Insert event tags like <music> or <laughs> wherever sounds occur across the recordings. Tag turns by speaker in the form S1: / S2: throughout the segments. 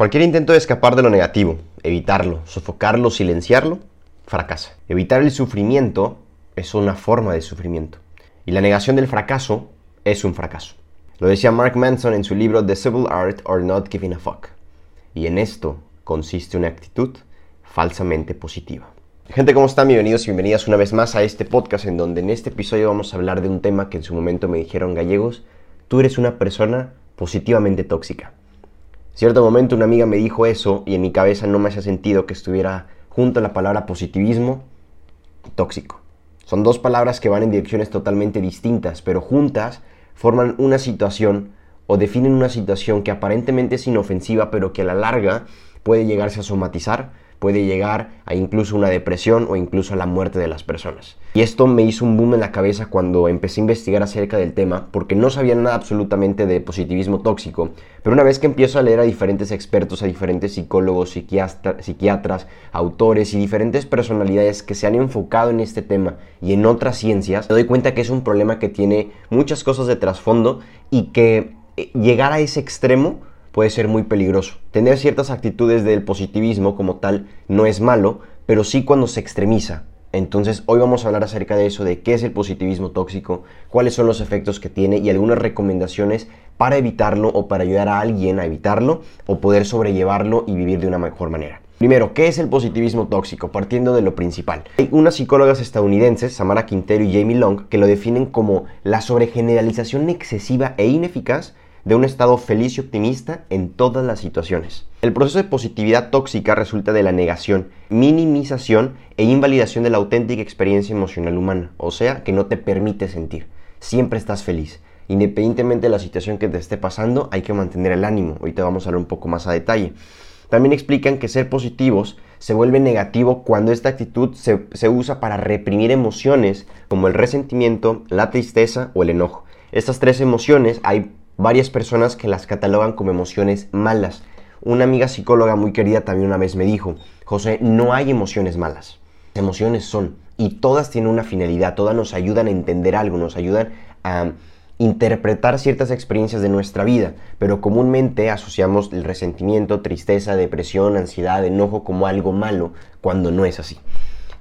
S1: Cualquier intento de escapar de lo negativo, evitarlo, sofocarlo, silenciarlo, fracasa. Evitar el sufrimiento es una forma de sufrimiento. Y la negación del fracaso es un fracaso. Lo decía Mark Manson en su libro The Civil Art or Not Giving a Fuck. Y en esto consiste una actitud falsamente positiva. Gente, ¿cómo están? Bienvenidos y bienvenidas una vez más a este podcast en donde en este episodio vamos a hablar de un tema que en su momento me dijeron gallegos, tú eres una persona positivamente tóxica. Cierto momento una amiga me dijo eso y en mi cabeza no me hacía sentido que estuviera junto a la palabra positivismo tóxico. Son dos palabras que van en direcciones totalmente distintas, pero juntas forman una situación o definen una situación que aparentemente es inofensiva, pero que a la larga puede llegarse a somatizar puede llegar a incluso una depresión o incluso a la muerte de las personas. Y esto me hizo un boom en la cabeza cuando empecé a investigar acerca del tema, porque no sabía nada absolutamente de positivismo tóxico, pero una vez que empiezo a leer a diferentes expertos, a diferentes psicólogos, psiquiatras, autores y diferentes personalidades que se han enfocado en este tema y en otras ciencias, me doy cuenta que es un problema que tiene muchas cosas de trasfondo y que eh, llegar a ese extremo puede ser muy peligroso. Tener ciertas actitudes del positivismo como tal no es malo, pero sí cuando se extremiza. Entonces hoy vamos a hablar acerca de eso, de qué es el positivismo tóxico, cuáles son los efectos que tiene y algunas recomendaciones para evitarlo o para ayudar a alguien a evitarlo o poder sobrellevarlo y vivir de una mejor manera. Primero, ¿qué es el positivismo tóxico? Partiendo de lo principal. Hay unas psicólogas estadounidenses, Samara Quintero y Jamie Long, que lo definen como la sobregeneralización excesiva e ineficaz de un estado feliz y optimista en todas las situaciones. El proceso de positividad tóxica resulta de la negación, minimización e invalidación de la auténtica experiencia emocional humana, o sea, que no te permite sentir. Siempre estás feliz. Independientemente de la situación que te esté pasando, hay que mantener el ánimo. Ahorita vamos a hablar un poco más a detalle. También explican que ser positivos se vuelve negativo cuando esta actitud se, se usa para reprimir emociones como el resentimiento, la tristeza o el enojo. Estas tres emociones hay varias personas que las catalogan como emociones malas. Una amiga psicóloga muy querida también una vez me dijo, José, no hay emociones malas. Emociones son y todas tienen una finalidad, todas nos ayudan a entender algo, nos ayudan a interpretar ciertas experiencias de nuestra vida, pero comúnmente asociamos el resentimiento, tristeza, depresión, ansiedad, enojo como algo malo, cuando no es así.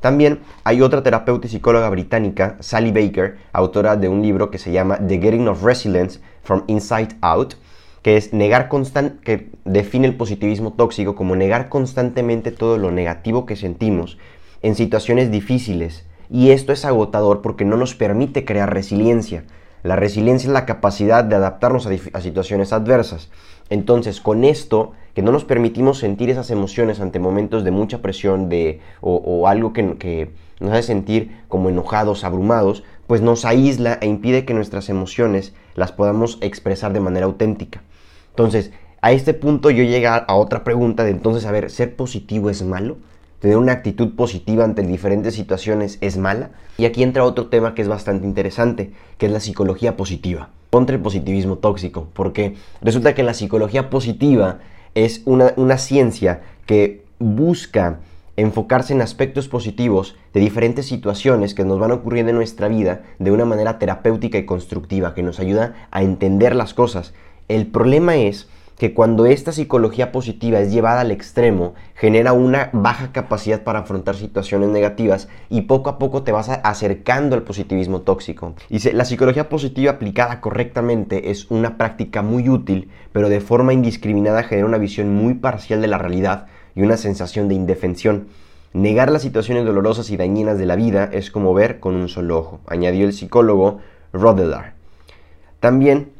S1: También hay otra terapeuta y psicóloga británica, Sally Baker, autora de un libro que se llama The Getting of Resilience from Inside Out, que es negar constant que define el positivismo tóxico como negar constantemente todo lo negativo que sentimos en situaciones difíciles. Y esto es agotador porque no nos permite crear resiliencia. La resiliencia es la capacidad de adaptarnos a, situaciones adversas. Entonces, con esto, que no nos permitimos sentir esas emociones ante momentos de mucha presión de, o, algo que, nos hace sentir como enojados, abrumados, pues nos aísla e impide que nuestras emociones las podamos expresar de manera auténtica. Entonces, a este punto yo llego a otra pregunta de entonces, a ver, ¿ser positivo es malo? ¿Tener una actitud positiva ante diferentes situaciones es mala? Y aquí entra otro tema que es bastante interesante, que es la psicología positiva, contra el positivismo tóxico, porque resulta que la psicología positiva es una, una ciencia que busca enfocarse en aspectos positivos de diferentes situaciones que nos van ocurriendo en nuestra vida de una manera terapéutica y constructiva, que nos ayuda a entender las cosas. El problema es que cuando esta psicología positiva es llevada al extremo, genera una baja capacidad para afrontar situaciones negativas y poco a poco te vas acercando al positivismo tóxico. Y la psicología positiva aplicada correctamente es una práctica muy útil, pero de forma indiscriminada genera una visión muy parcial de la realidad y una sensación de indefensión. Negar las situaciones dolorosas y dañinas de la vida es como ver con un solo ojo, añadió el psicólogo Rodelar. También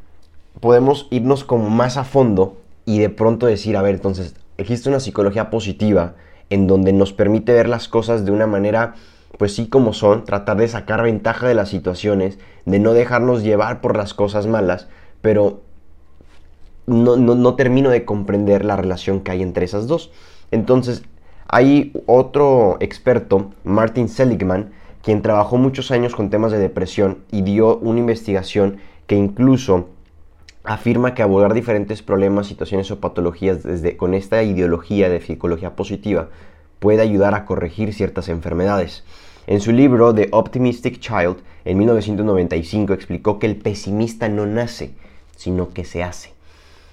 S1: podemos irnos como más a fondo y de pronto decir, a ver, entonces, existe una psicología positiva en donde nos permite ver las cosas de una manera, pues sí como son, tratar de sacar ventaja de las situaciones, de no dejarnos llevar por las cosas malas, pero no, no termino de comprender la relación que hay entre esas dos. Entonces, hay otro experto, Martin Seligman, quien trabajó muchos años con temas de depresión y dio una investigación que incluso afirma que abordar diferentes problemas, situaciones o patologías desde, con esta ideología de psicología positiva puede ayudar a corregir ciertas enfermedades. En su libro The Optimistic Child, en 1995, explicó que el pesimista no nace, sino que se hace.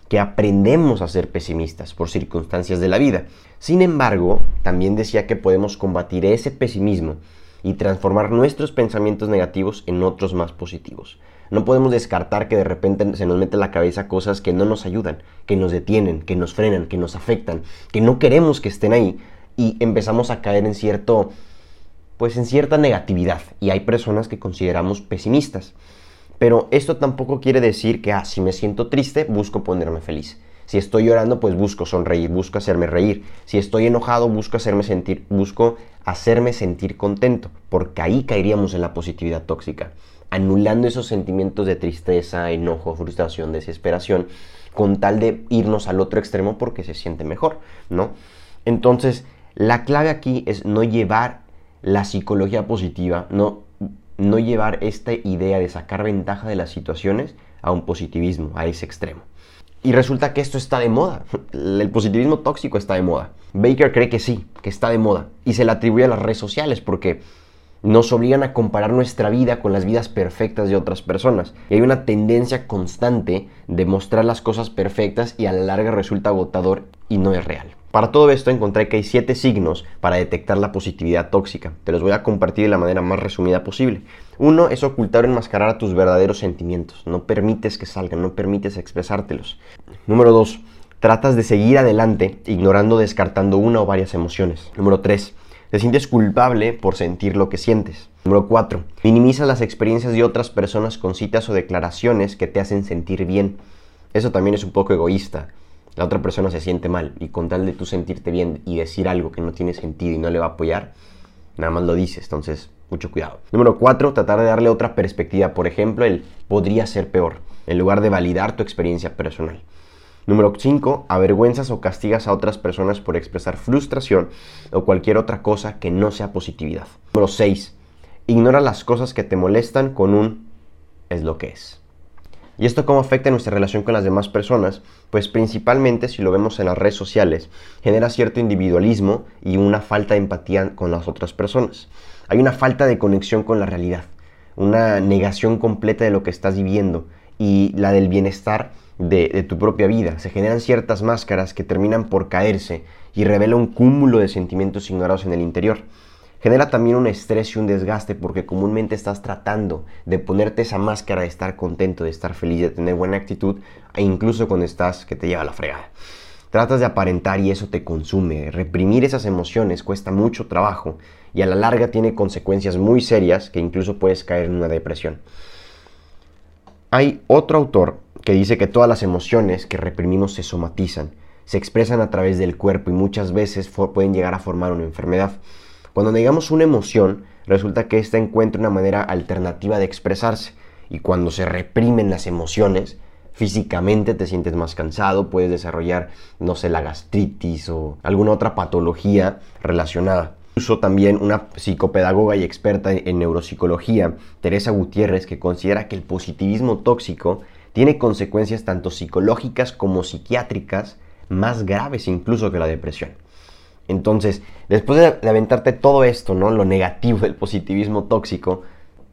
S1: que aprendemos a ser pesimistas por circunstancias de la vida. Sin embargo, también decía que podemos combatir ese pesimismo y transformar nuestros pensamientos negativos en otros más positivos. No podemos descartar que de repente se nos mete en la cabeza cosas que no nos ayudan, que nos detienen, que nos frenan, que nos afectan, que no queremos que estén ahí y empezamos a caer en cierto pues en cierta negatividad y hay personas que consideramos pesimistas. Pero esto tampoco quiere decir que, ah, si me siento triste, busco ponerme feliz. Si estoy llorando, pues busco sonreír, busco hacerme reír. Si estoy enojado, busco hacerme sentir, busco hacerme sentir contento, porque ahí caeríamos en la positividad tóxica, anulando esos sentimientos de tristeza, enojo, frustración, desesperación, con tal de irnos al otro extremo porque se siente mejor, ¿no? Entonces, la clave aquí es no llevar la psicología positiva, no no llevar esta idea de sacar ventaja de las situaciones a un positivismo, a ese extremo. Y resulta que esto está de moda. <laughs> El positivismo tóxico está de moda. Baker cree que sí, que está de moda. Y se le atribuye a las redes sociales porque nos obligan a comparar nuestra vida con las vidas perfectas de otras personas. Y hay una tendencia constante de mostrar las cosas perfectas y a la larga resulta agotador y no es real. Para todo esto encontré que hay 7 signos para detectar la positividad tóxica. Te los voy a compartir de la manera más resumida posible. Uno es ocultar o enmascarar tus verdaderos sentimientos. No permites que salgan, no permites expresártelos. Número 2. Tratas de seguir adelante ignorando o descartando una o varias emociones. Número 3. Te sientes culpable por sentir lo que sientes. Número 4. Minimizas las experiencias de otras personas con citas o declaraciones que te hacen sentir bien. Eso también es un poco egoísta la otra persona se siente mal y con tal de tú sentirte bien y decir algo que no tiene sentido y no le va a apoyar, nada más lo dices, entonces mucho cuidado. Número 4, tratar de darle otra perspectiva, por ejemplo, el podría ser peor, en lugar de validar tu experiencia personal. Número 5, avergüenzas o castigas a otras personas por expresar frustración o cualquier otra cosa que no sea positividad. Número 6, ignora las cosas que te molestan con un es lo que es. ¿Y esto cómo afecta nuestra relación con las demás personas? Pues principalmente si lo vemos en las redes sociales, genera cierto individualismo y una falta de empatía con las otras personas. Hay una falta de conexión con la realidad, una negación completa de lo que estás viviendo y la del bienestar de, tu propia vida. Se generan ciertas máscaras que terminan por caerse y revela un cúmulo de sentimientos ignorados en el interior. Genera también un estrés y un desgaste porque comúnmente estás tratando de ponerte esa máscara de estar contento, de estar feliz, de tener buena actitud, e incluso cuando estás que te lleva a la fregada. Tratas de aparentar y eso te consume. Reprimir esas emociones cuesta mucho trabajo y a la larga tiene consecuencias muy serias que incluso puedes caer en una depresión. Hay otro autor que dice que todas las emociones que reprimimos se somatizan, se expresan a través del cuerpo y muchas veces pueden llegar a formar una enfermedad. Cuando negamos una emoción, resulta que ésta encuentra una manera alternativa de expresarse. Y cuando se reprimen las emociones, físicamente te sientes más cansado, puedes desarrollar, no sé, la gastritis o alguna otra patología relacionada. Incluso también una psicopedagoga y experta en neuropsicología, Teresa Gutiérrez, que considera que el positivismo tóxico tiene consecuencias tanto psicológicas como psiquiátricas más graves incluso que la depresión. Entonces, después de, aventarte todo esto, ¿no? Lo negativo del positivismo tóxico,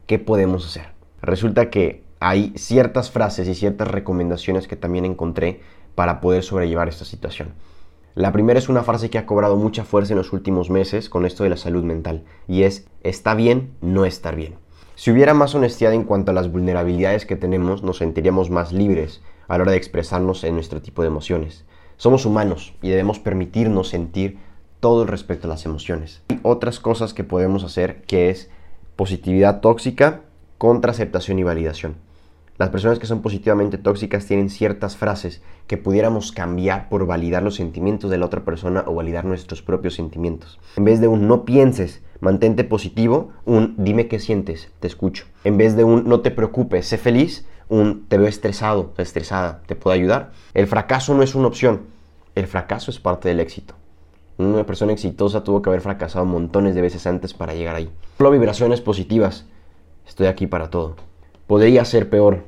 S1: ¿qué podemos hacer? Resulta que hay ciertas frases y ciertas recomendaciones que también encontré para poder sobrellevar esta situación. La primera es una frase que ha cobrado mucha fuerza en los últimos meses con esto de la salud mental y es está bien no estar bien. Si hubiera más honestidad en cuanto a las vulnerabilidades que tenemos, nos sentiríamos más libres a la hora de expresarnos en nuestro tipo de emociones. Somos humanos y debemos permitirnos sentir todo respecto a las emociones. Hay otras cosas que podemos hacer que es positividad tóxica contra aceptación y validación. Las personas que son positivamente tóxicas tienen ciertas frases que pudiéramos cambiar por validar los sentimientos de la otra persona o validar nuestros propios sentimientos. En vez de un no pienses, mantente positivo, un dime qué sientes, te escucho. En vez de un no te preocupes, sé feliz, un te veo estresado, estresada, te puedo ayudar. El fracaso no es una opción, el fracaso es parte del éxito. Una persona exitosa tuvo que haber fracasado montones de veces antes para llegar ahí. Solo vibraciones positivas. Estoy aquí para todo. Podría ser peor.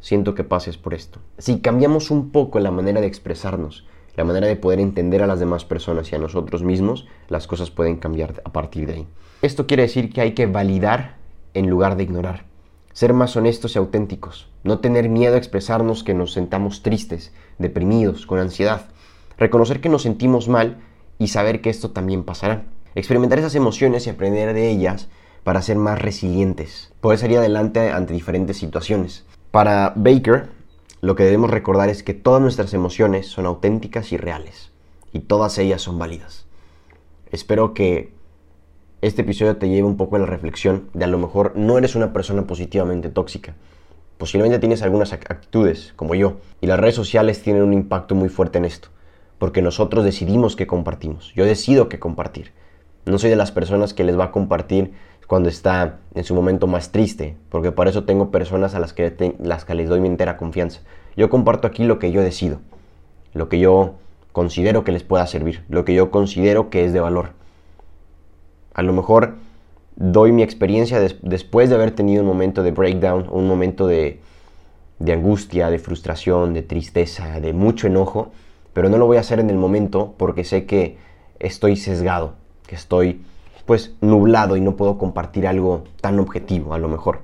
S1: Siento que pases por esto. Si cambiamos un poco la manera de expresarnos, la manera de poder entender a las demás personas y a nosotros mismos, las cosas pueden cambiar a partir de ahí. Esto quiere decir que hay que validar en lugar de ignorar. ser más honestos y auténticos, no tener miedo a expresarnos que nos sentamos tristes, deprimidos, con ansiedad, reconocer que nos sentimos mal y saber que esto también pasará. Experimentar esas emociones y aprender de ellas para ser más resilientes, poder salir adelante ante diferentes situaciones. Para Baker, lo que debemos recordar es que todas nuestras emociones son auténticas y reales, y todas ellas son válidas. Espero que este episodio te lleve un poco a la reflexión de a lo mejor no eres una persona positivamente tóxica. Posiblemente tienes algunas actitudes, como yo, y las redes sociales tienen un impacto muy fuerte en esto, porque nosotros decidimos que compartimos. Yo decido qué compartir. No soy de las personas que les va a compartir cuando está en su momento más triste, porque para eso tengo personas a las que, las que les doy mi entera confianza. Yo comparto aquí lo que yo decido, lo que yo considero que les pueda servir, lo que yo considero que es de valor. A lo mejor doy mi experiencia después de haber tenido un momento de breakdown, un momento de, de angustia, de frustración, de tristeza, de mucho enojo, pero no lo voy a hacer en el momento porque sé que estoy sesgado, que estoy pues nublado y no puedo compartir algo tan objetivo a lo mejor.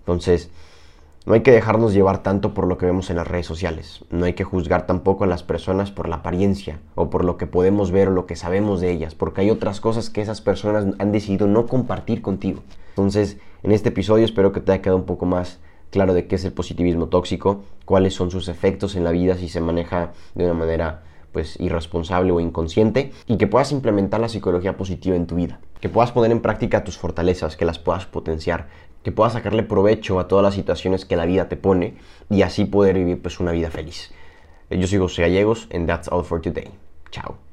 S1: Entonces, no hay que dejarnos llevar tanto por lo que vemos en las redes sociales. No hay que juzgar tampoco a las personas por la apariencia o por lo que podemos ver o lo que sabemos de ellas, porque hay otras cosas que esas personas han decidido no compartir contigo. Entonces, en este episodio espero que te haya quedado un poco más claro de qué es el positivismo tóxico, cuáles son sus efectos en la vida si se maneja de una manera pues irresponsable o inconsciente y que puedas implementar la psicología positiva en tu vida, que puedas poner en práctica tus fortalezas, que las puedas potenciar, que puedas sacarle provecho a todas las situaciones que la vida te pone y así poder vivir pues una vida feliz. Yo soy José Gallegos and that's all for today. Chao.